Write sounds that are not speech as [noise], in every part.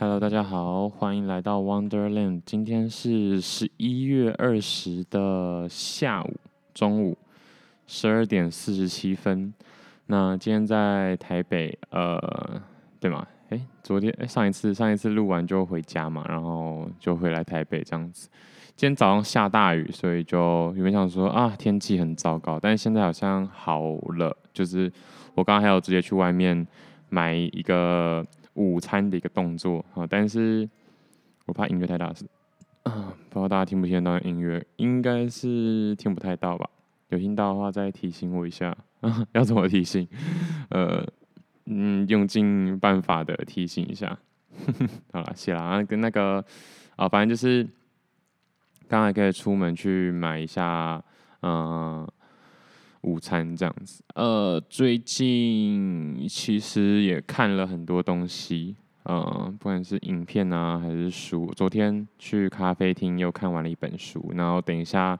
Hello，大家好，欢迎来到 Wonderland。今天是十一月二十的下午，中午十二点四十七分。那今天在台北，呃，对吗？诶，昨天诶，上一次上一次录完就回家嘛，然后就回来台北这样子。今天早上下大雨，所以就原本想说啊，天气很糟糕，但是现在好像好了。就是我刚刚还有直接去外面买一个。午餐的一个动作啊，但是我怕音乐太大声，啊，不知道大家听不听得到音乐，应该是听不太到吧？有听到的话再提醒我一下，啊，[laughs] 要怎么提醒？呃，嗯，用尽办法的提醒一下。[laughs] 好了，谢啦，跟那个啊，反正就是刚才可以出门去买一下，嗯。午餐这样子，呃，最近其实也看了很多东西，呃，不管是影片啊还是书。昨天去咖啡厅又看完了一本书，然后等一下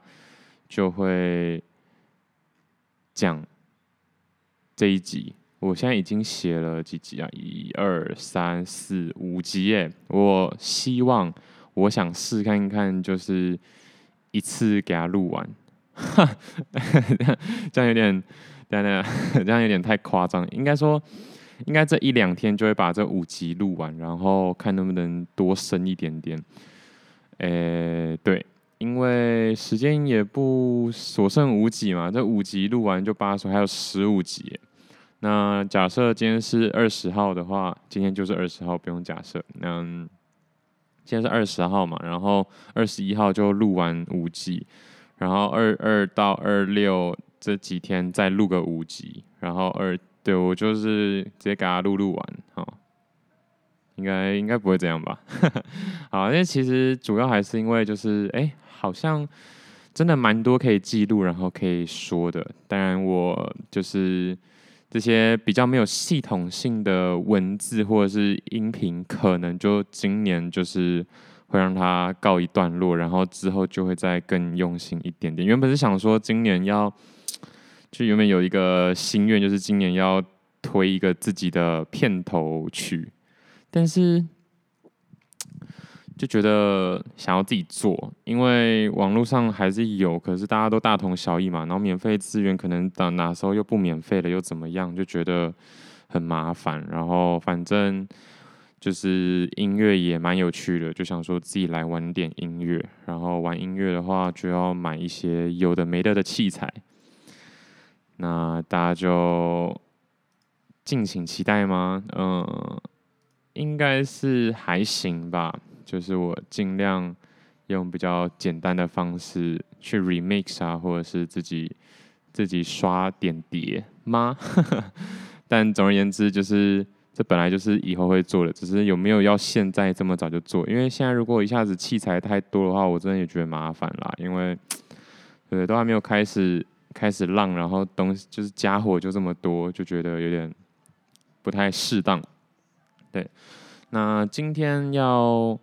就会讲这一集。我现在已经写了几集啊？一二三四五集耶！我希望，我想试看看，就是一次给它录完。哈，[laughs] 这样有点，等等，[laughs] 这样有点太夸张。应该说，应该这一两天就会把这五集录完，然后看能不能多深一点点。诶、对，因为时间也不所剩无几嘛，这五集录完就八十，还有十五集。那假设今天是二十号的话，今天就是二十号，不用假设。那今天是二十号嘛，然后二十一号就录完五集。然后二二到二六这几天再录个五集，然后二对我就是直接给他录录完，哈，应该应该不会这样吧？[laughs] 好，因为其实主要还是因为就是哎，好像真的蛮多可以记录，然后可以说的。当然我就是这些比较没有系统性的文字或者是音频，可能就今年就是。会让它告一段落，然后之后就会再更用心一点点。原本是想说今年要，[tsk] 就原本有一个心愿，就是今年要推一个自己的片头曲，但是 [tsk] 就觉得想要自己做，因为网络上还是有，可是大家都大同小异嘛。然后免费资源可能等哪时候又不免费了，又怎么样，就觉得很麻烦。然后反正。就是音乐也蛮有趣的，就想说自己来玩点音乐，然后玩音乐的话就要买一些有的没的的器材，那大家就敬请期待吗？嗯，应该是还行吧，就是我尽量用比较简单的方式去 remix 啊，或者是自己自己刷点碟吗？[laughs] 但总而言之就是。这本来就是以后会做的，只是有没有要现在这么早就做？因为现在如果一下子器材太多的话，我真的也觉得麻烦啦。因为对，都还没有开始开始浪，然后东西就是家伙就这么多，就觉得有点不太适当。对，那今天要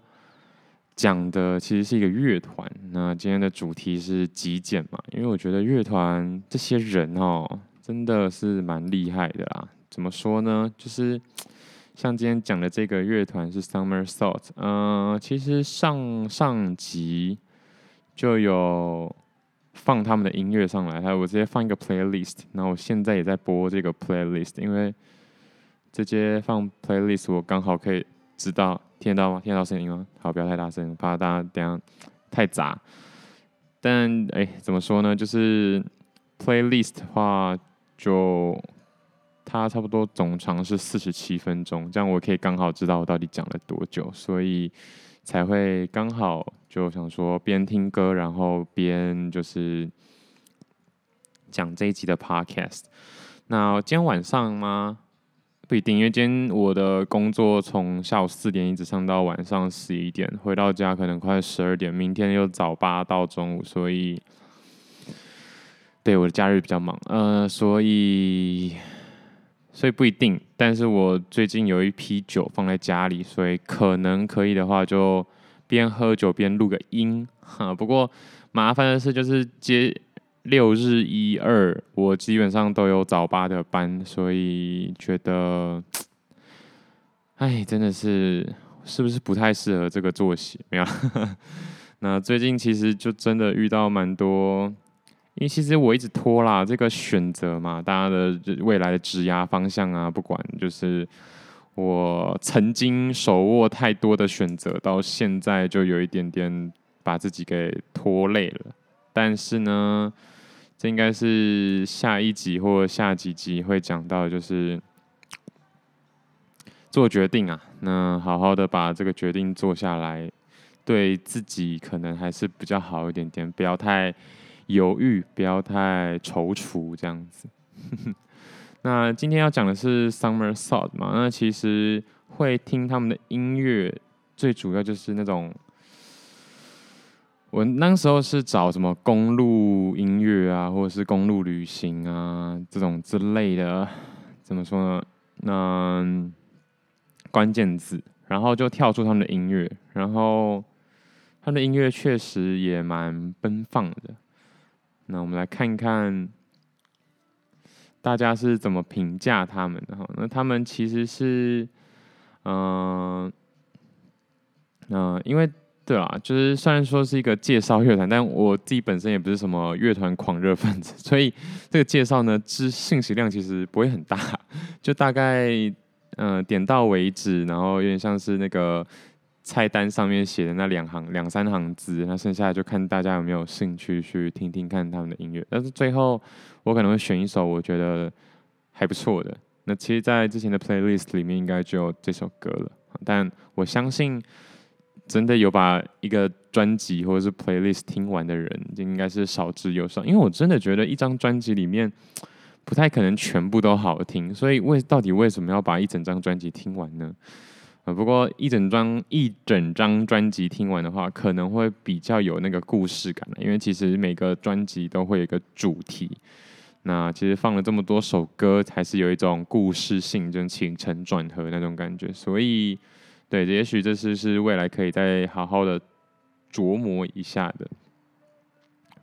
讲的其实是一个乐团。那今天的主题是极简嘛，因为我觉得乐团这些人哦，真的是蛮厉害的啦。怎么说呢？就是 [tsk] 像今天讲的这个乐团是 Summer Thought，嗯、其实上上集就有放他们的音乐上来，还有我直接放一个 playlist，然后我现在也在播这个 playlist，因为直接放 playlist 我刚好可以知道听得到吗？听得到声音吗？好，不要太大声，怕大家等下太杂。但哎，怎么说呢？就是 playlist 的话就。它差不多总长是四十七分钟，这样我可以刚好知道我到底讲了多久，所以才会刚好就想说边听歌，然后边就是讲这一集的 podcast。那今天晚上吗？不一定，因为今天我的工作从下午四点一直上到晚上十一点，回到家可能快十二点。明天又早八到中午，所以对我的假日比较忙，呃，所以。所以不一定，但是我最近有一批酒放在家里，所以可能可以的话就边喝酒边录个音哈。[laughs] 不过麻烦的是，就是接六日一二，我基本上都有早八的班，所以觉得，哎，真的是是不是不太适合这个作息？没有。[laughs] 那最近其实就真的遇到蛮多，因为其实我一直拖啦，这个选择嘛，大家的未来的职涯方向啊，不管就是我曾经手握太多的选择，到现在就有一点点把自己给拖累了。但是呢，这应该是下一集或下几集会讲到，就是做决定啊，那好好的把这个决定做下来。对自己可能还是比较好一点点，不要太犹豫，不要太踌躇这样子。[laughs] 那今天要讲的是 Summer s o u t 嘛，那其实会听他们的音乐，最主要就是那种，我那时候是找什么公路音乐啊，或者是公路旅行啊这种之类的，怎么说呢？那关键字，然后就跳出他们的音乐，然后。他的音乐确实也蛮奔放的。那我们来看一看大家是怎么评价他们的哈。那他们其实是，嗯、嗯、因为对啊，就是虽然说是一个介绍乐团，但我自己本身也不是什么乐团狂热分子，[laughs] 所以这个介绍呢，知信息量其实不会很大，[laughs] 就大概嗯、点到为止，然后有点像是那个。菜单上面写的那两行两三行字，那剩下就看大家有没有兴趣去听听看他们的音乐。但是最后我可能会选一首我觉得还不错的。那其实，在之前的 playlist 里面应该就有这首歌了。但我相信，真的有把一个专辑或者是 playlist 听完的人，就应该是少之又少。因为我真的觉得一张专辑里面不太可能全部都好听，所以为到底为什么要把一整张专辑听完呢？不过一整张一整张专辑听完的话，可能会比较有那个故事感，因为其实每个专辑都会有一个主题。那其实放了这么多首歌，还是有一种故事性，就起承转合那种感觉。所以，对，也许这是是未来可以再好好的琢磨一下的。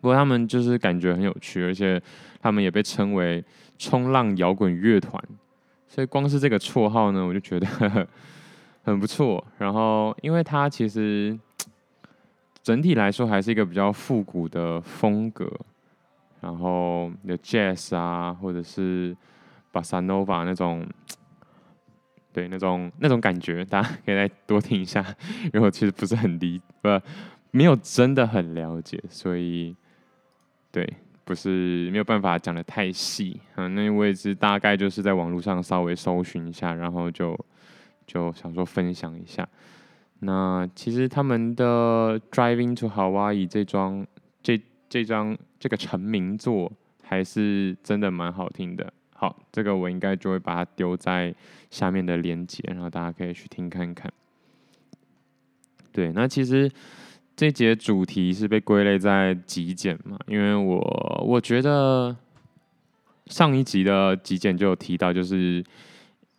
不过他们就是感觉很有趣，而且他们也被称为冲浪摇滚乐团，所以光是这个绰号呢，我就觉得。很不错，然后因为它其实整体来说还是一个比较复古的风格，然后有 jazz 啊，或者是 bossa nova 那种，对，那种那种感觉，大家可以再多听一下，因为我其实不是很理，不，没有真的很了解，所以对，不是没有办法讲的太细，嗯，那我也是大概就是在网络上稍微搜寻一下，然后就。就想说分享一下，那其实他们的《Driving to Hawaii》这张这这张这个成名作还是真的蛮好听的。好，这个我应该就会把它丢在下面的链接，然后大家可以去听看看。对，那其实这节主题是被归类在极简嘛，因为我我觉得上一集的极简就有提到，就是。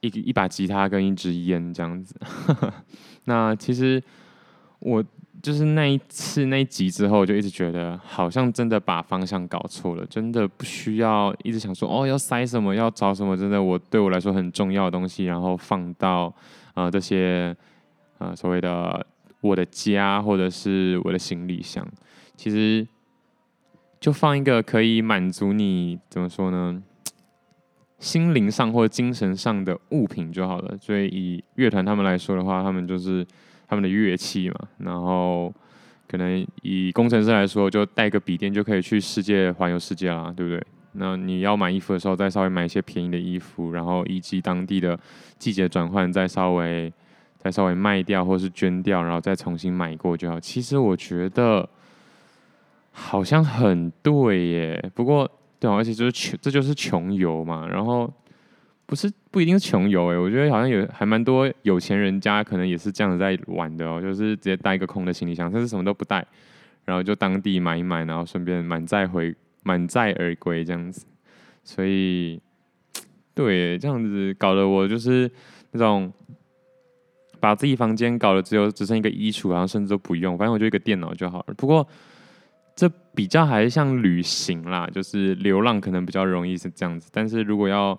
一一把吉他跟一支烟这样子，[laughs] 那其实我就是那一次那一集之后，就一直觉得好像真的把方向搞错了，真的不需要一直想说哦要塞什么要找什么，真的我对我来说很重要的东西，然后放到啊、这些啊、所谓的我的家或者是我的行李箱，其实就放一个可以满足你怎么说呢？心灵上或精神上的物品就好了。所以以乐团他们来说的话，他们就是他们的乐器嘛。然后可能以工程师来说，就带个笔电就可以去世界环游世界啦，对不对？那你要买衣服的时候，再稍微买一些便宜的衣服，然后以及当地的季节转换，再稍微再稍微卖掉或是捐掉，然后再重新买过就好。其实我觉得好像很对耶。不过。对，而且就是穷，这就是穷游嘛。然后不是不一定是穷游哎，我觉得好像有还蛮多有钱人家可能也是这样在玩的哦，就是直接带一个空的行李箱，甚至什么都不带，然后就当地买一买，然后顺便满载回满载而归这样子。所以对，这样子搞得我就是那种把自己房间搞得只有只剩一个衣橱，然后甚至都不用，反正我就一个电脑就好了。不过。这比较还是像旅行啦，就是流浪可能比较容易是这样子，但是如果要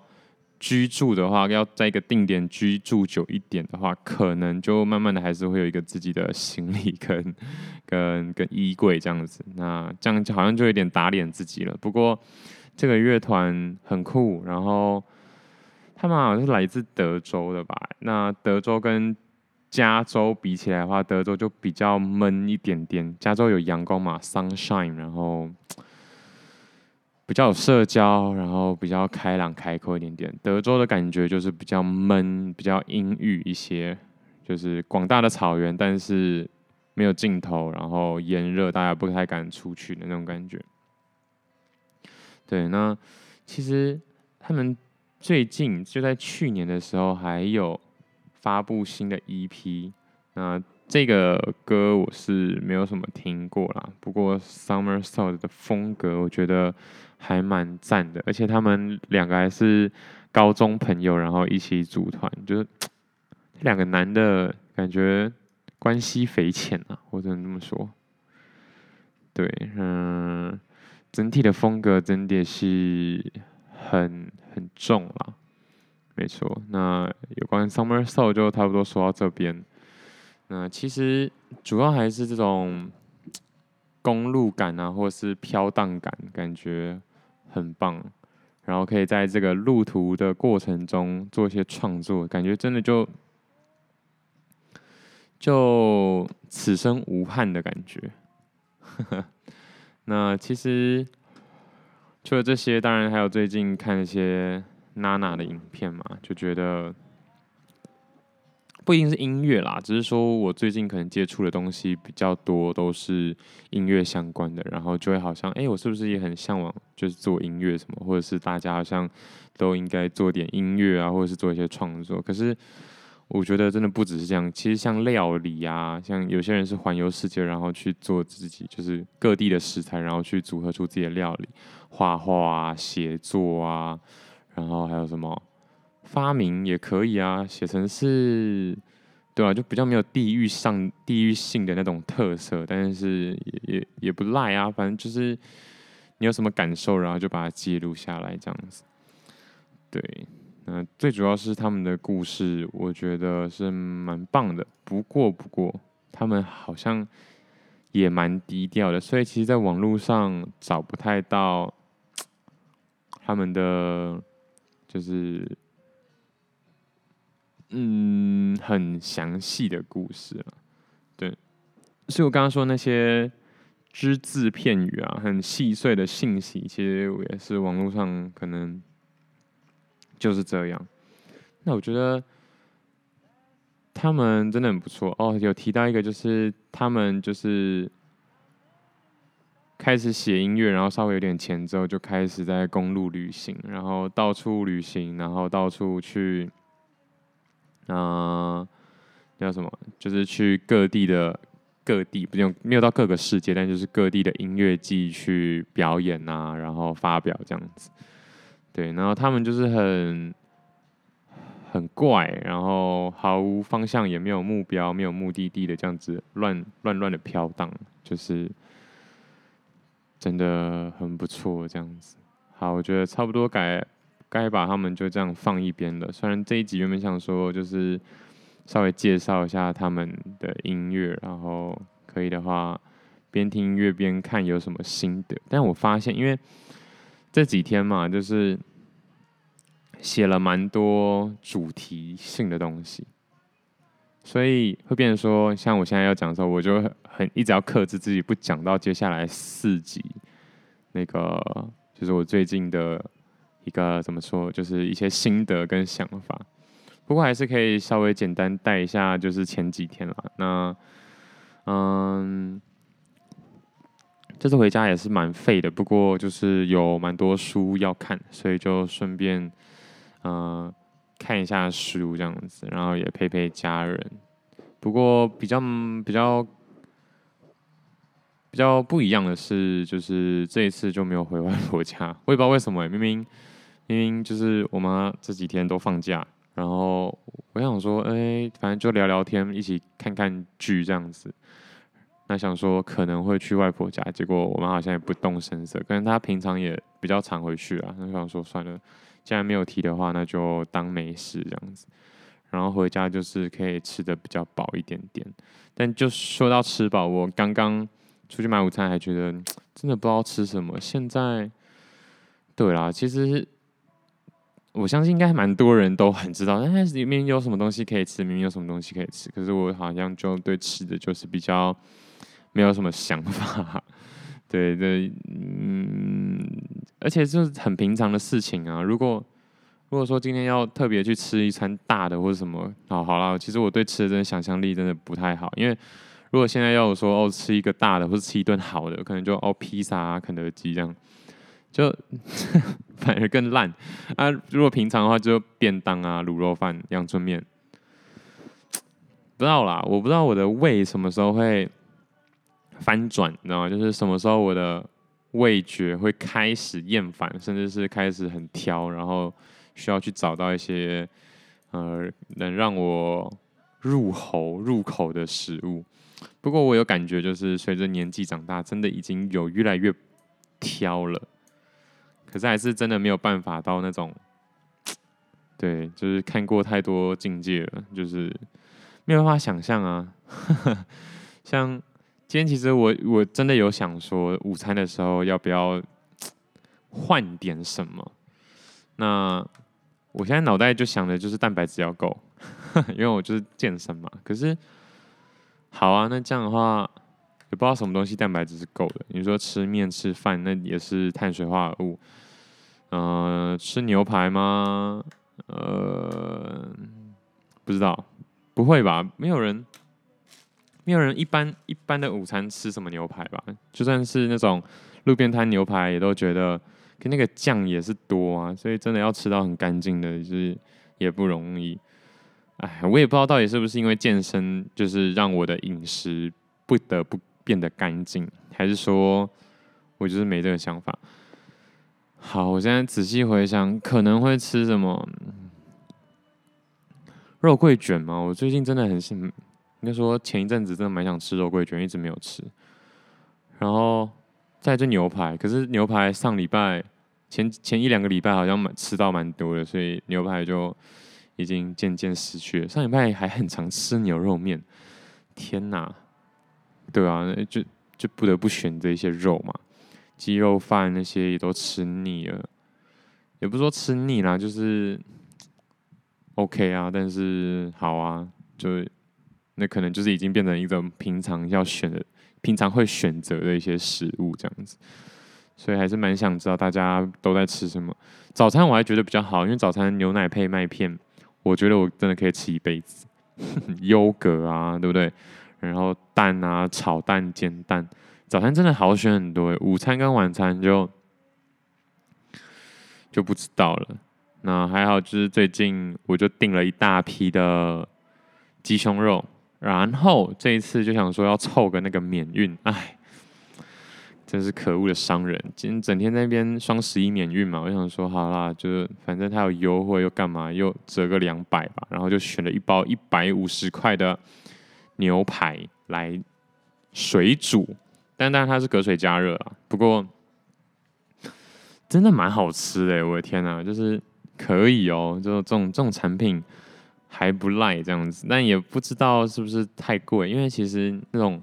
居住的话，要在一个定点居住久一点的话，可能就慢慢的还是会有一个自己的行李跟 [laughs] 跟跟衣柜这样子。那这样好像就有点打脸自己了。不过这个乐团很酷，然后他们好像是来自德州的吧？那德州跟加州比起来的话，德州就比较闷一点点。加州有阳光嘛，sunshine，然后。[tsk] 比较有社交，然后比较开朗开阔一点点。德州的感觉就是比较闷，比较阴郁一些，就是广大的草原，但是没有尽头，然后炎热，大家不太敢出去的那种感觉。对，那其实他们最近就在去年的时候还有发布新的 EP，那这个歌我是没有什么听过啦，不过 Summer Thoughts 的风格我觉得。还蛮赞的，而且他们两个还是高中朋友，然后一起组团，就是两个男的感觉关系匪浅啊，我只能这么说。对，嗯，整体的风格真的是很很重啦，没错。那有关 Summer Soul 就差不多说到这边。那其实主要还是这种公路感啊，或是飘荡感，感觉。很棒，然后可以在这个路途的过程中做一些创作，感觉真的就就此生无憾的感觉。[laughs] 那其实除了这些，当然还有最近看一些娜娜的影片嘛，就觉得。不一定是音乐啦，只是说我最近可能接触的东西比较多，都是音乐相关的，然后就会好像，哎、我是不是也很向往，就是做音乐什么，或者是大家好像都应该做点音乐啊，或者是做一些创作。可是我觉得真的不只是这样，其实像料理啊，像有些人是环游世界，然后去做自己，就是各地的食材，然后去组合出自己的料理，画画啊，写作啊，然后还有什么？发明也可以啊，写成是，对啊，就比较没有地域上地域性的那种特色，但是也也也不赖啊，反正就是你有什么感受，然后就把它记录下来这样子。对，那最主要是他们的故事，我觉得是蛮棒的。不过不过，他们好像也蛮低调的，所以其实在网络上找不太到 [tsk] 他们的就是。嗯，很详细的故事了，对，所以我刚刚说那些只字片语啊，很细碎的信息，其实我也是网络上可能就是这样。那我觉得他们真的很不错哦。有提到一个，就是他们就是开始写音乐，然后稍微有点钱之后，就开始在公路旅行，然后到处旅行，然后到处去。啊，叫什么？就是去各地的各地，不用没有到各个世界，但就是各地的音乐季去表演啊，然后发表这样子。对，然后他们就是很很怪，然后毫无方向，也没有目标，没有目的地的这样子乱乱乱的飘荡，就是真的很不错这样子。好，我觉得差不多改。该把他们就这样放一边了。虽然这一集原本想说，就是稍微介绍一下他们的音乐，然后可以的话边听音乐边看有什么心得。但我发现，因为这几天嘛，就是写了蛮多主题性的东西，所以会变成说，像我现在要讲的时候，我就很一直要克制自己，不讲到接下来四集那个，就是我最近的。一个怎么说，就是一些心得跟想法，不过还是可以稍微简单带一下，就是前几天了。那，嗯，这次回家也是蛮废的，不过就是有蛮多书要看，所以就顺便，嗯，看一下书这样子，然后也陪陪家人。不过比较比较比较不一样的是，就是这一次就没有回外婆家，[laughs] 我也不知道为什么欸，明明。因为就是我妈这几天都放假，然后我想说，哎、反正就聊聊天，一起看看剧这样子。那想说可能会去外婆家，结果我妈好像也不动声色，可能她平常也比较常回去啊。那想说算了，既然没有提的话，那就当没事这样子。然后回家就是可以吃的比较饱一点点。但就说到吃饱，我刚刚出去买午餐还觉得真的不知道吃什么。现在，对啦，其实我相信应该蛮多人都很知道，但是里面有什么东西可以吃，明明有什么东西可以吃，可是我好像就对吃的就是比较没有什么想法。[laughs] 对对，嗯，而且就是很平常的事情啊。如果如果说今天要特别去吃一餐大的或者什么，好好啦，其实我对吃的真的想象力真的不太好。因为如果现在要我说哦，吃一个大的或者吃一顿好的，可能就哦披萨啊、肯德基这样，就 [laughs] 反而更烂啊。如果平常的话，就便当啊、卤肉饭、阳春面，不知道啦，我不知道我的胃什么时候会。翻转，你知道吗？就是什么时候我的味觉会开始厌烦，甚至是开始很挑，然后需要去找到一些呃能让我入喉入口的食物。不过我有感觉，就是随着年纪长大，真的已经有越来越挑了。可是还是真的没有办法到那种，对，就是看过太多境界了，就是没有办法想象啊，[laughs] 像。今天其实我我真的有想说，午餐的时候要不要换点什么？那我现在脑袋就想的就是蛋白质要够，[laughs] 因为我就是健身嘛。可是好啊，那这样的话也不知道什么东西蛋白质是够的。你说吃面吃饭，那也是碳水化合物。嗯、吃牛排吗？呃，不知道，不会吧？没有人。没有人一般一般的午餐吃什么牛排吧？就算是那种路边摊牛排，也都觉得跟那个酱也是多啊，所以真的要吃到很干净的，就是也不容易。哎，我也不知道到底是不是因为健身，就是让我的饮食不得不变得干净，还是说我就是没这个想法。好，我现在仔细回想，可能会吃什么肉桂卷吗？我最近真的很幸。应该说前一阵子真的蛮想吃肉桂卷，一直没有吃。然后再就牛排，可是牛排上礼拜前前一两个礼拜好像蛮吃到蛮多的，所以牛排就已经渐渐失去了。上礼拜还很常吃牛肉面，天哪！对啊，就就不得不选择一些肉嘛，鸡肉饭那些也都吃腻了，也不是说吃腻啦，就是 OK 啊，但是好啊，就。那可能就是已经变成一种平常要选的、平常会选择的一些食物这样子，所以还是蛮想知道大家都在吃什么。早餐我还觉得比较好，因为早餐牛奶配麦片，我觉得我真的可以吃一辈子。[laughs] 优格啊，对不对？然后蛋啊，炒蛋、煎蛋，早餐真的好选很多。午餐跟晚餐就就不知道了。那还好，就是最近我就订了一大批的鸡胸肉。然后这一次就想说要凑个那个免运，哎，真是可恶的商人！今天整天在那边双十一免运嘛，我想说好啦，就是反正他有优惠又干嘛，又折个两百吧，然后就选了一包一百五十块的牛排来水煮，但当然它是隔水加热啊，不过真的蛮好吃的，我的天哪，就是可以哦，就这种这种产品。还不赖这样子，但也不知道是不是太贵，因为其实那种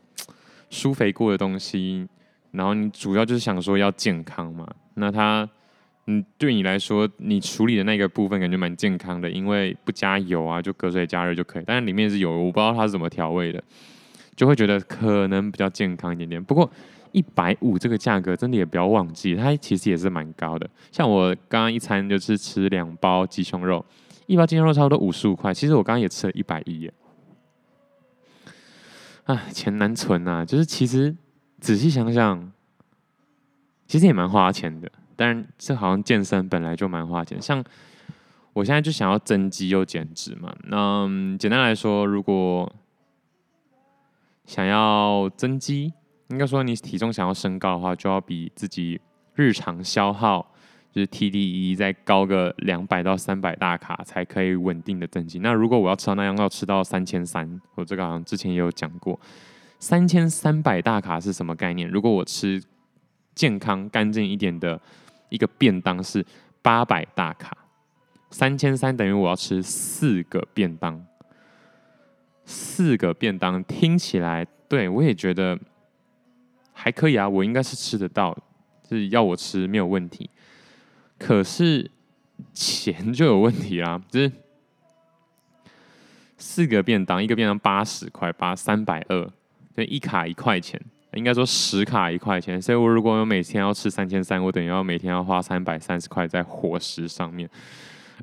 舒肥过的东西，然后你主要就是想说要健康嘛，那它嗯对你来说，你处理的那个部分感觉蛮健康的，因为不加油啊，就隔水加热就可以，但是里面是有，我不知道它是怎么调味的，就会觉得可能比较健康一点点。不过一百五这个价格真的也不要忘记，它其实也是蛮高的。像我刚刚一餐就是吃两包鸡胸肉。一包鸡胸肉差不多五十五块，其实我刚刚也吃了一百一耶。啊，钱难存呐！就是其实仔细想想，其实也蛮花钱的。但这好像健身本来就蛮花钱。像我现在就想要增肌又减脂嘛。那简单来说，如果想要增肌，应该说你体重想要升高的话，就要比自己日常消耗。就是 TDE 再高个两百到三百大卡才可以稳定的增肌。那如果我要吃到那样，要吃到三千三，我这个好像之前也有讲过，三千三百大卡是什么概念？如果我吃健康干净一点的一个便当是八百大卡，三千三等于我要吃四个便当，四个便当听起来，对我也觉得还可以啊，我应该是吃得到，就是要我吃没有问题。可是钱就有问题啦，[laughs] 就是四个便当，一个便当八十块，八三百二，对，一卡一块钱，应该说十卡一块钱，所以我如果我每天要吃三千三，我等于要每天要花三百三十块在伙食上面。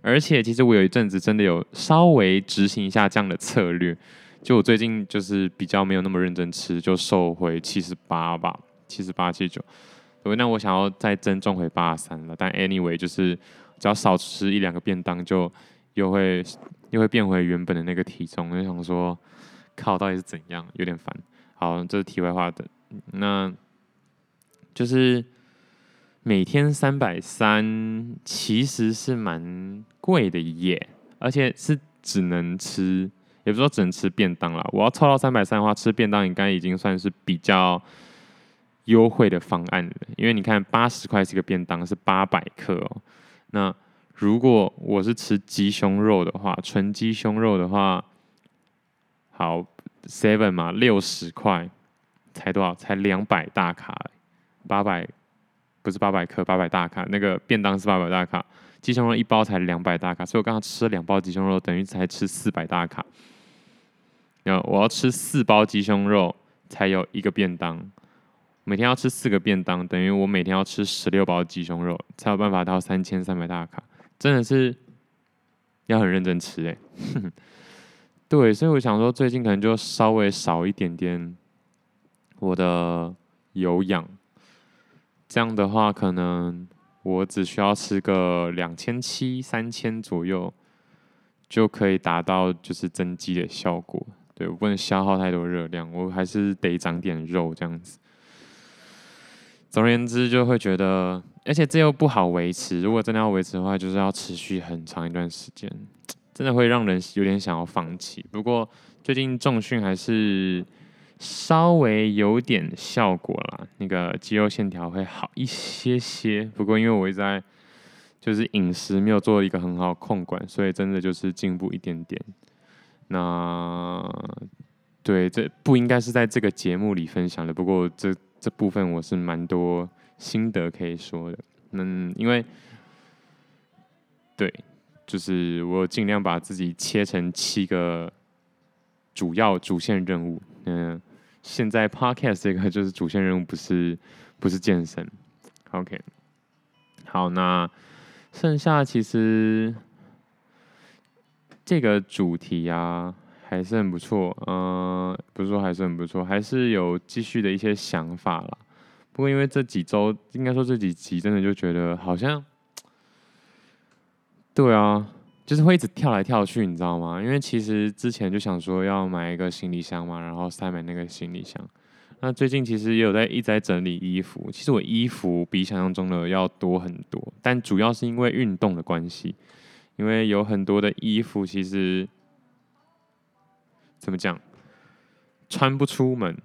而且，其实我有一阵子真的有稍微执行一下这样的策略，就我最近就是比较没有那么认真吃，就瘦回七十八吧，七十八七九。79对，那我想要再增重回八三了。但 anyway，就是只要少吃一两个便当，就又会又会变回原本的那个体重。我就想说，靠，到底是怎样？有点烦。好，这是题外话的。那就是每天三百三，其实是蛮贵的耶，而且是只能吃。也不是说只能吃便当了，我要凑到三百三的话，吃便当应该已经算是比较优惠的方案。因为你看，八十块是一个便当，是八百克哦。那如果我是吃鸡胸肉的话，纯鸡胸肉的话，好，seven 嘛，六十块。才多少？才两百大卡，八百不是八百克，八百大卡。那个便当是八百大卡，鸡胸肉一包才两百大卡，所以我刚刚吃了两包鸡胸肉，等于才吃四百大卡。然后我要吃四包鸡胸肉才有一个便当，每天要吃四个便当，等于我每天要吃十六包鸡胸肉才有办法到三千三百大卡，真的是要很认真吃哎。[laughs] 对，所以我想说，最近可能就稍微少一点点。我的有氧，这样的话，可能我只需要吃个两千七、三千左右，就可以达到就是增肌的效果。对，我不能消耗太多热量，我还是得长点肉这样子。总而言之，就会觉得，而且这又不好维持。如果真的要维持的话，就是要持续很长一段时间，真的会让人有点想要放弃。不过最近重训还是。稍微有点效果啦，那个肌肉线条会好一些些。不过因为我一直在就是饮食没有做一个很好控管，所以真的就是进步一点点。那对，这不应该是在这个节目里分享的。不过这这部分我是蛮多心得可以说的。嗯，因为对，就是我尽量把自己切成七个主要主线任务。嗯。现在 Podcast 这个就是主线任务，不是不是健身。OK，好，那剩下其实这个主题啊还是很不错，嗯、不是说还是很不错，还是有继续的一些想法啦。不过因为这几周，应该说这几集，真的就觉得好像，对啊。就是会一直跳来跳去，你知道吗？因为其实之前就想说要买一个行李箱嘛，然后塞满那个行李箱。那最近其实也有在一直在整理衣服。其实我衣服比想象中的要多很多，但主要是因为运动的关系。因为有很多的衣服其实怎么讲，穿不出门，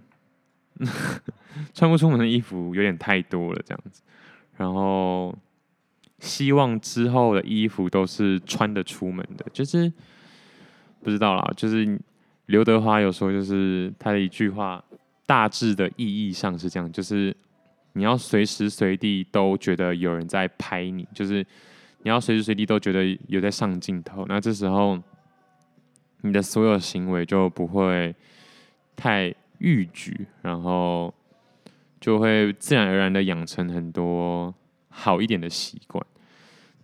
[laughs] 穿不出门的衣服有点太多了，这样子。然后。希望之后的衣服都是穿得出门的，就是不知道啦。就是刘德华有说，就是他的一句话，大致的意义上是这样，就是你要随时随地都觉得有人在拍你，就是你要随时随地都觉得有在上镜头，那这时候你的所有行为就不会太逾矩，然后就会自然而然的养成很多好一点的习惯。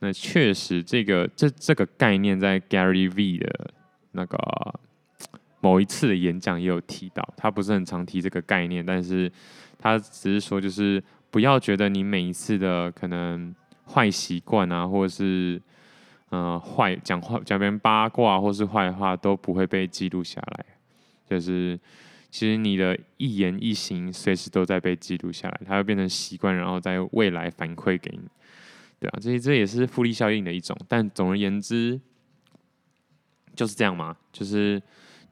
那确实，这个这这个概念在 Gary V 的那个某一次的演讲也有提到。他不是很常提这个概念，但是他只是说，就是不要觉得你每一次的可能坏习惯啊，或者是嗯、坏讲话讲别人八卦或是坏话都不会被记录下来。就是其实你的一言一行随时都在被记录下来，它会变成习惯，然后在未来反馈给你。对啊，这这也是复利效应的一种，但总而言之就是这样嘛，就是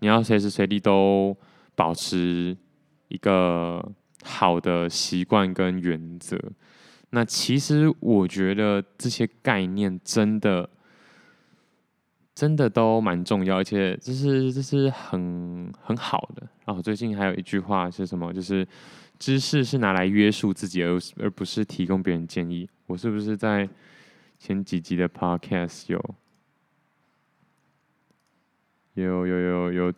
你要随时随地都保持一个好的习惯跟原则。那其实我觉得这些概念真的真的都蛮重要，而且这是这是很很好的。然后最近还有一句话是什么？就是知识是拿来约束自己，而而不是提供别人建议。我是不是在前几集的 Podcast 有有有有有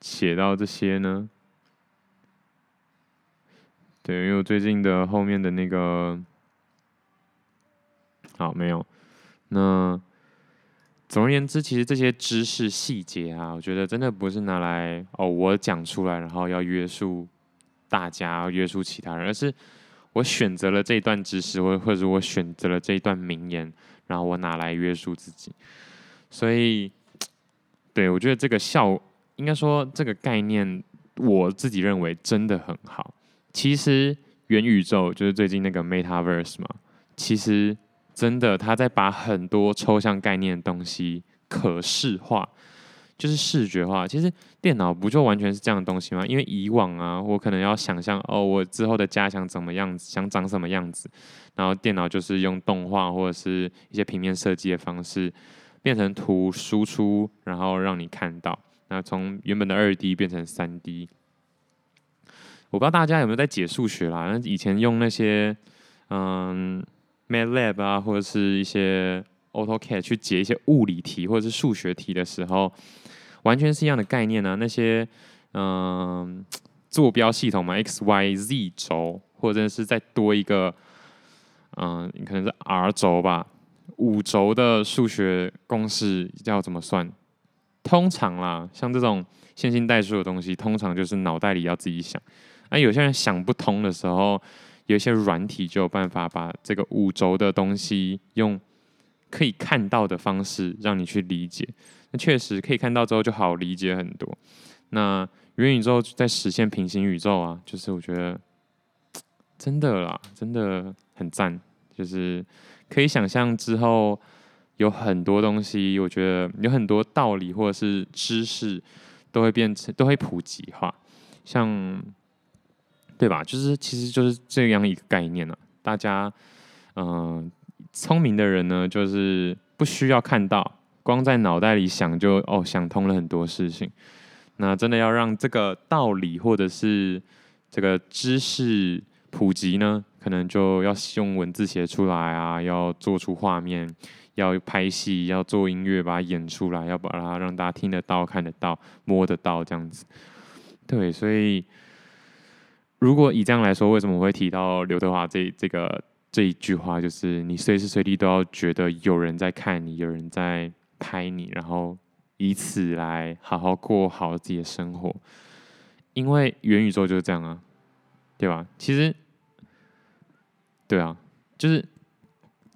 写到这些呢？对，因为我最近的后面的那个好没有那。总而言之，其实这些知识细节啊，我觉得真的不是拿来哦，我讲出来，然后要约束大家，约束其他人，而是我选择了这一段知识，或或者我选择了这一段名言，然后我拿来约束自己。所以，对，我觉得这个效，应该说这个概念，我自己认为真的很好。其实元宇宙就是最近那个 Metaverse 嘛，其实。真的，他在把很多抽象概念的东西可视化，就是视觉化。其实电脑不就完全是这样的东西吗？因为以往啊，我可能要想象哦，我之后的家想怎么样子，想长什么样子，然后电脑就是用动画或者是一些平面设计的方式，变成图输出，然后让你看到。那从原本的二 D 变成三 D，我不知道大家有没有在解数学啦？那以前用那些嗯。MATLAB 啊，或者是一些 AutoCAD 去解一些物理题或者是数学题的时候，完全是一样的概念啊。那些嗯、坐标系统嘛，x、y、z 轴，或者是再多一个嗯、呃，可能是 r 轴吧，五轴的数学公式要怎么算？通常啦，像这种线性代数的东西，通常就是脑袋里要自己想。那有些人想不通的时候。有一些软体就有办法把这个五轴的东西用可以看到的方式让你去理解。那确实可以看到之后就好理解很多。那元宇宙在实现平行宇宙啊，就是我觉得真的啦，真的很赞。就是可以想象之后有很多东西，我觉得有很多道理或者是知识都会变成都会普及化，像。对吧？就是其实就是这样一个概念呢、啊。大家，嗯、聪明的人呢，就是不需要看到，光在脑袋里想就哦想通了很多事情。那真的要让这个道理或者是这个知识普及呢，可能就要用文字写出来啊，要做出画面，要拍戏，要做音乐，把它演出来，要把它让大家听得到、看得到、摸得到这样子。对，所以。如果以这样来说，为什么我会提到刘德华这这个这一句话？就是你随时随地都要觉得有人在看你，有人在拍你，然后以此来好好过好自己的生活。因为元宇宙就是这样啊，对吧？其实，对啊，就是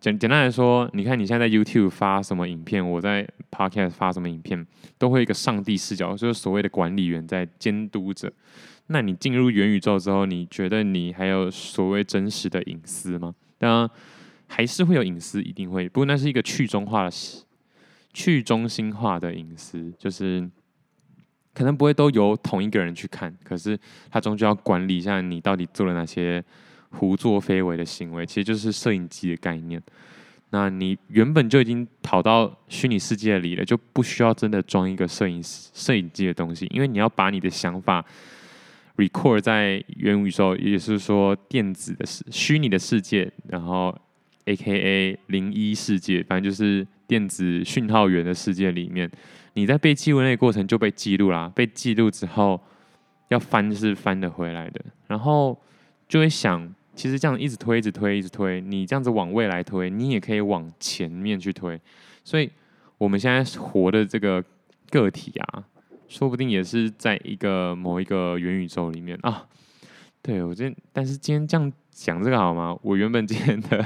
简简单来说，你看你现在在 YouTube 发什么影片，我在 Podcast 发什么影片，都会一个上帝视角，就是所谓的管理员在监督着。那你进入元宇宙之后，你觉得你还有所谓真实的隐私吗？当然还是会有隐私，一定会。不过那是一个去中化的、去中心化的隐私，就是可能不会都由同一个人去看，可是他终究要管理一下你到底做了哪些胡作非为的行为。其实就是摄影机的概念。那你原本就已经跑到虚拟世界里了，就不需要真的装一个摄影摄影机的东西，因为你要把你的想法。Record 在元宇宙，也就是说电子的世虚拟的世界，然后 AKA 零一世界，反正就是电子讯号源的世界里面，你在被记录那个过程就被记录啦。被记录之后要翻是翻得回来的，然后就会想，其实这样一直推，一直推，一直推，你这样子往未来推，你也可以往前面去推。所以我们现在活的这个个体啊。说不定也是在一个某一个元宇宙里面啊。对，我今天，但是今天这样讲这个好吗？我原本今天的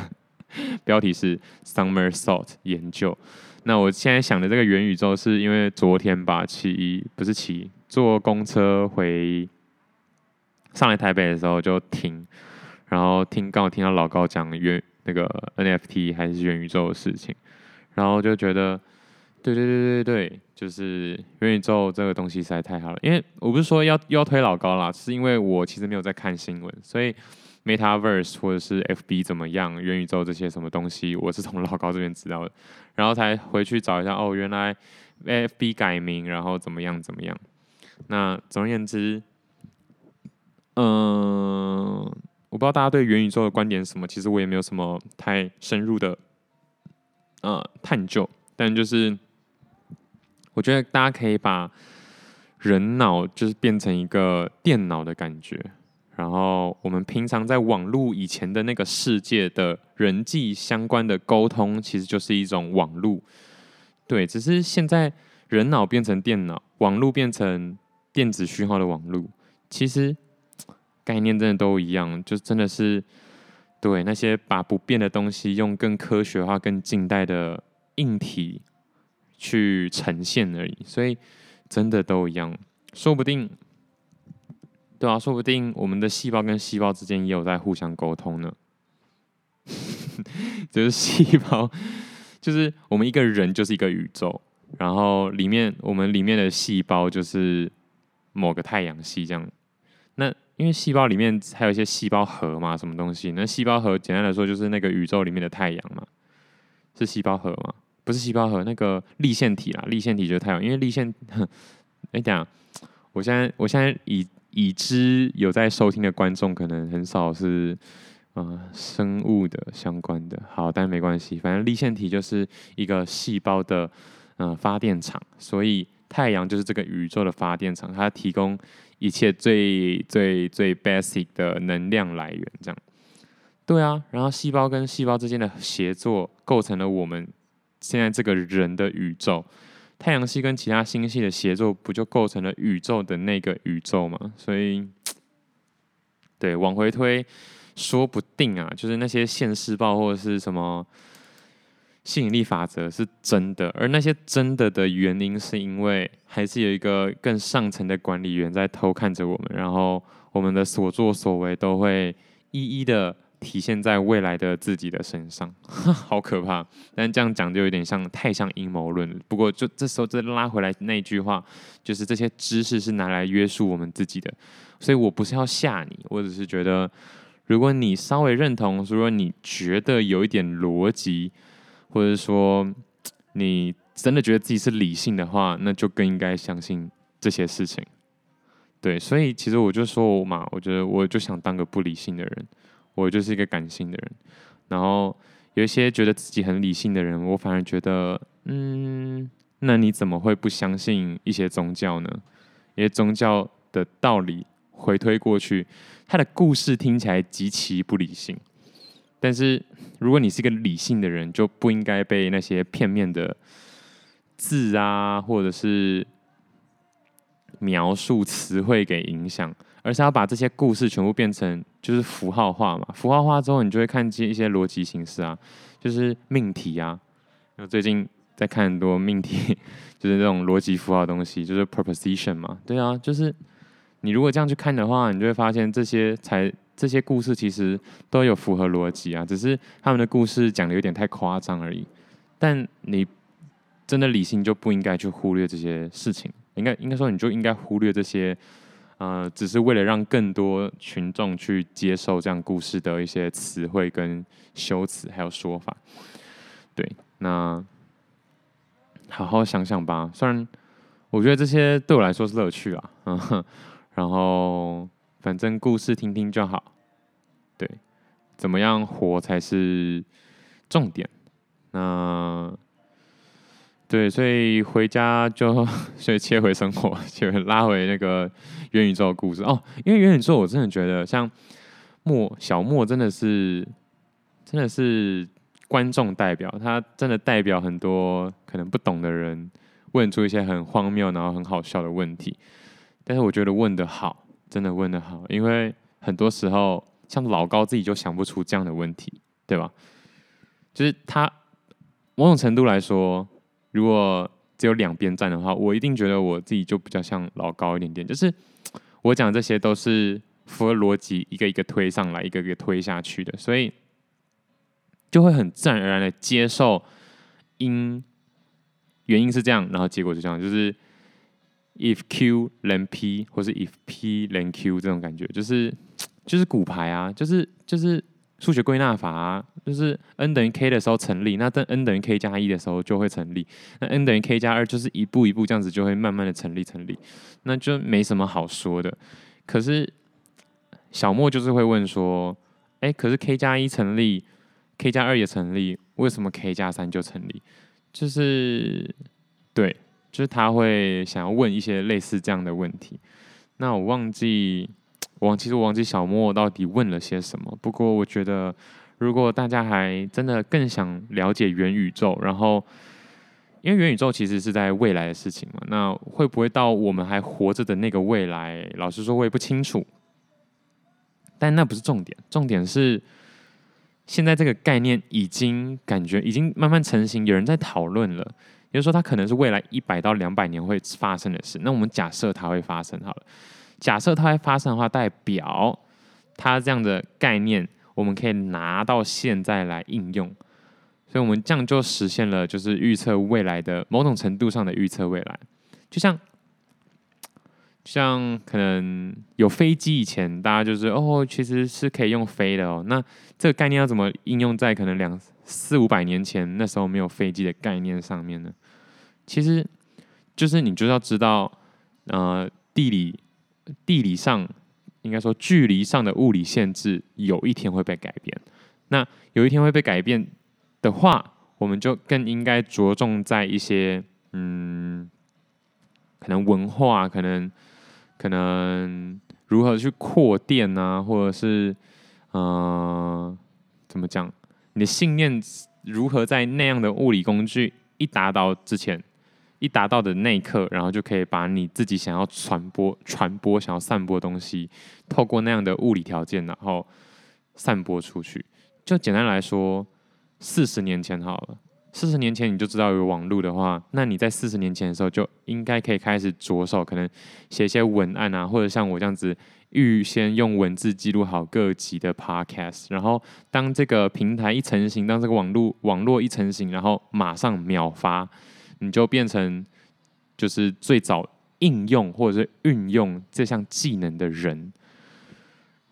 标题是 Summer Salt 研究。那我现在想的这个元宇宙，是因为昨天吧，骑不是骑，坐公车回上来台北的时候就听，然后听刚好听到老高讲元那个 NFT 还是元宇宙的事情，然后就觉得。对对对对对，就是元宇宙这个东西实在太好了。因为我不是说要要推老高啦，是因为我其实没有在看新闻，所以 Metaverse 或者是 FB 怎么样，元宇宙这些什么东西，我是从老高这边知道的，然后才回去找一下。哦，原来 FB 改名，然后怎么样怎么样。那总而言之，嗯、我不知道大家对元宇宙的观点是什么，其实我也没有什么太深入的呃探究，但就是我觉得大家可以把人脑就是变成一个电脑的感觉。然后我们平常在网络以前的那个世界的人际相关的沟通，其实就是一种网络。对，只是现在人脑变成电脑，网络变成电子讯号的网络，其实概念真的都一样，就真的是对那些把不变的东西用更科学化、更近代的硬体去呈现而已。所以真的都一样，说不定。对啊，说不定我们的细胞跟细胞之间也有在互相沟通呢。[laughs] 就是细胞，就是我们一个人就是一个宇宙，然后里面我们里面的细胞就是某个太阳系这样。那因为细胞里面还有一些细胞核嘛，什么东西？那细胞核简单来说就是那个宇宙里面的太阳嘛，是细胞核吗？不是细胞核，那个立线体啦，立线体就是太阳。因为立线，哎，等下，我现在我现在已。已知有在收听的观众可能很少是呃生物的相关的，好，但没关系，反正立线体就是一个细胞的呃发电厂，所以太阳就是这个宇宙的发电厂，它提供一切最最最 basic 的能量来源，这样。对啊，然后细胞跟细胞之间的协作构成了我们现在这个人的宇宙。太阳系跟其他星系的协作，不就构成了宇宙的那个宇宙吗？所以，对，往回推，说不定啊，就是那些现世报或者是什么吸引力法则是真的，而那些真的的原因，是因为还是有一个更上层的管理员在偷看着我们，然后我们的所作所为都会一一的。体现在未来的自己的身上，[laughs] 好可怕！但这样讲就有点像太像阴谋论了。不过就这时候再拉回来那句话，就是这些知识是拿来约束我们自己的。所以我不是要吓你，我只是觉得，如果你稍微认同，如果你觉得有一点逻辑，或者说你真的觉得自己是理性的话，那就更应该相信这些事情。对，所以其实我就说嘛，我觉得我就想当个不理性的人。我就是一个感性的人，然后有一些觉得自己很理性的人，我反而觉得，嗯，那你怎么会不相信一些宗教呢？因为宗教的道理回推过去，他的故事听起来极其不理性。但是如果你是一个理性的人，就不应该被那些片面的字啊，或者是描述词汇给影响。而是要把这些故事全部变成就是符号化嘛，符号化之后，你就会看见一些逻辑形式啊，就是命题啊。我最近在看很多命题，[laughs] 就是这种逻辑符号东西，就是 proposition 嘛。对啊，就是你如果这样去看的话，你就会发现这些才这些故事其实都有符合逻辑啊，只是他们的故事讲的有点太夸张而已。但你真的理性就不应该去忽略这些事情，应该应该说你就应该忽略这些。呃，只是为了让更多群众去接受这样故事的一些词汇跟修辞，还有说法。对，那好好想想吧。虽然我觉得这些对我来说是乐趣啊，嗯，然后反正故事听听就好。对，怎么样活才是重点。那。对，所以回家就 [laughs] 所以切回生活，就拉回那个元宇宙的故事哦。因为元宇宙，我真的觉得像莫小莫真的是真的是观众代表，他真的代表很多可能不懂的人问出一些很荒谬然后很好笑的问题。但是我觉得问得好，真的问得好，因为很多时候像老高自己就想不出这样的问题，对吧？就是他某种程度来说。如果只有两边站的话，我一定觉得我自己就比较像老高一点点。就是 [tsk] 我讲这些都是符合逻辑，一个一个推上来，一个一个推下去的，所以就会很自然而然的接受因原因是这样，然后结果是这样，就是 if Q 连 P 或是 if P 连 Q 这种感觉，就是 [tsk] 就是骨牌啊，就是就是数学归纳法，就是 n 等于 k 的时候成立，那等 n 等于 k 加一的时候就会成立，那 n 等于 k 加二就是一步一步这样子就会慢慢的成立成立，那就没什么好说的。可是小莫就是会问说，哎、可是 k 加一成立，k 加二也成立，为什么 k 加三就成立？就是对，就是他会想要问一些类似这样的问题。那我忘记。我，其实我忘记小莫到底问了些什么。不过我觉得，如果大家还真的更想了解元宇宙，然后因为元宇宙其实是在未来的事情嘛，那会不会到我们还活着的那个未来？老实说，我也不清楚。但那不是重点，重点是现在这个概念已经感觉已经慢慢成型，有人在讨论了。也就是说，它可能是未来一百到两百年会发生的事。那我们假设它会发生好了。假设它会发生的话，代表它这样的概念，我们可以拿到现在来应用，所以我们这样就实现了，就是预测未来的某种程度上的预测未来。就像，像可能有飞机以前，大家就是哦，其实是可以用飞的哦。那这个概念要怎么应用在可能两四五百年前那时候没有飞机的概念上面呢？其实就是你就要知道，呃，地理。地理上，应该说距离上的物理限制，有一天会被改变。那有一天会被改变的话，我们就更应该着重在一些，嗯，可能文化，可能可能如何去扩电啊，或者是，嗯、呃，怎么讲？你的信念如何在那样的物理工具一达到之前？一达到的那一刻，然后就可以把你自己想要传播、传播、想要散播的东西，透过那样的物理条件，然后散播出去。就简单来说，四十年前好了，四十年前你就知道有网络的话，那你在四十年前的时候就应该可以开始着手，可能写一些文案啊，或者像我这样子，预先用文字记录好各级的 podcast，然后当这个平台一成型，当这个网络网络一成型，然后马上秒发。你就变成就是最早应用或者是运用这项技能的人，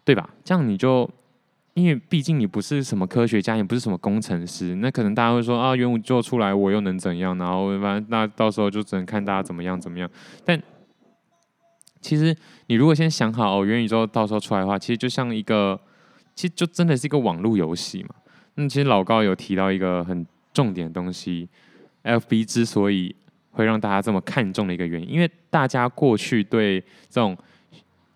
对吧？这样你就因为毕竟你不是什么科学家，也不是什么工程师，那可能大家会说啊，元宇宙出来我又能怎样？然后反正那到时候就只能看大家怎么样怎么样。但其实你如果先想好哦，元宇宙到时候出来的话，其实就像一个，其实就真的是一个网络游戏嘛。那其实老高有提到一个很重点的东西。FB 之所以会让大家这么看重的一个原因，因为大家过去对这种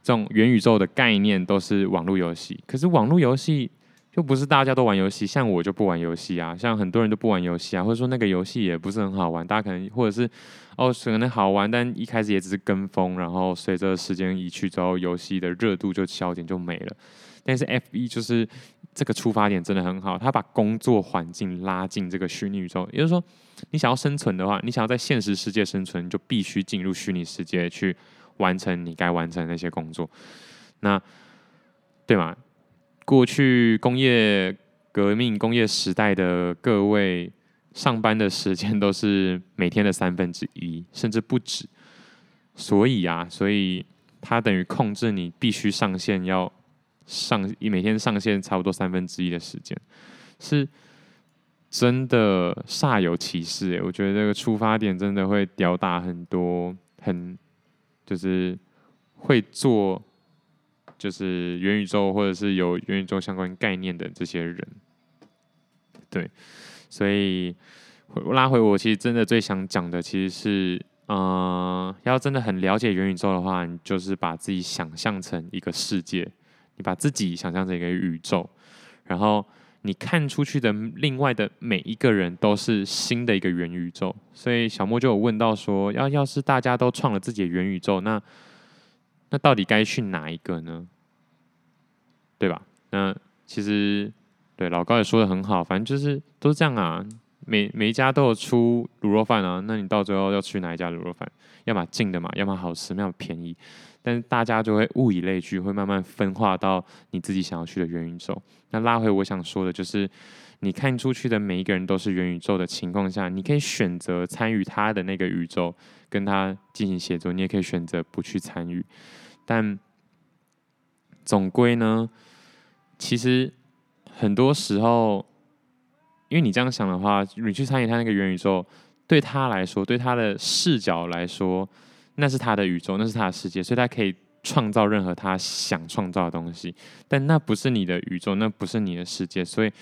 这种元宇宙的概念都是网络游戏，可是网络游戏就不是大家都玩游戏，像我就不玩游戏啊，像很多人都不玩游戏啊，或者说那个游戏也不是很好玩，大家可能或者是哦可能好玩，但一开始也只是跟风，然后随着时间一去之后，游戏的热度就消减就没了。但是 FB 就是这个出发点真的很好，他把工作环境拉进这个虚拟宇宙，也就是说。你想要生存的话，你想要在现实世界生存，就必须进入虚拟世界去完成你该完成那些工作。那对吗？过去工业革命、工业时代的各位上班的时间都是每天的三分之一，甚至不止。所以啊，所以它等于控制你必须上线，要上每天上线差不多三分之一的时间，是。真的煞有其事诶，我觉得这个出发点真的会吊打很多，很就是会做就是元宇宙或者是有元宇宙相关概念的这些人。对，所以拉回我其实真的最想讲的其实是，嗯、要真的很了解元宇宙的话，你就是把自己想象成一个世界，把自己想象成一个宇宙，然后。你看出去的另外的每一个人都是新的一个元宇宙，所以小莫就有问到说，要要是大家都创了自己的元宇宙，那那到底该去哪一个呢？对吧？那其实对老高也说的很好，反正就是都是这样啊，每每一家都有出卤肉饭啊，那你到最后要去哪一家卤肉饭？要么近的嘛，要么好吃，要么便宜。但是大家就会物以类聚，会慢慢分化到你自己想要去的元宇宙。那拉回我想说的，就是你看出去的每一个人都是元宇宙的情况下，你可以选择参与他的那个宇宙，跟他进行协作；你也可以选择不去参与。但总归呢，其实很多时候，因为你这样想的话，你去参与他那个元宇宙，对他来说，对他的视角来说，那是他的宇宙，那是他的世界，所以他可以创造任何他想创造的东西。但那不是你的宇宙，那不是你的世界，所以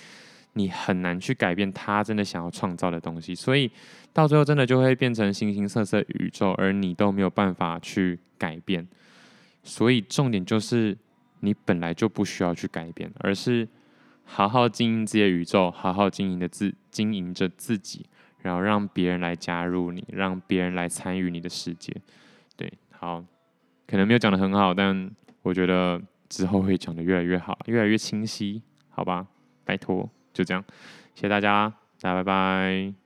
你很难去改变他真的想要创造的东西。所以到最后，真的就会变成形形色色宇宙，而你都没有办法去改变。所以重点就是。你本来就不需要去改变，而是好好经营自己的宇宙，好好经营的自经营着自己，然后让别人来加入你，让别人来参与你的世界。好，可能没有讲的很好，但我觉得之后会讲的越来越好，越来越清晰，好吧？拜托，就这样，谢谢大家，大家拜拜。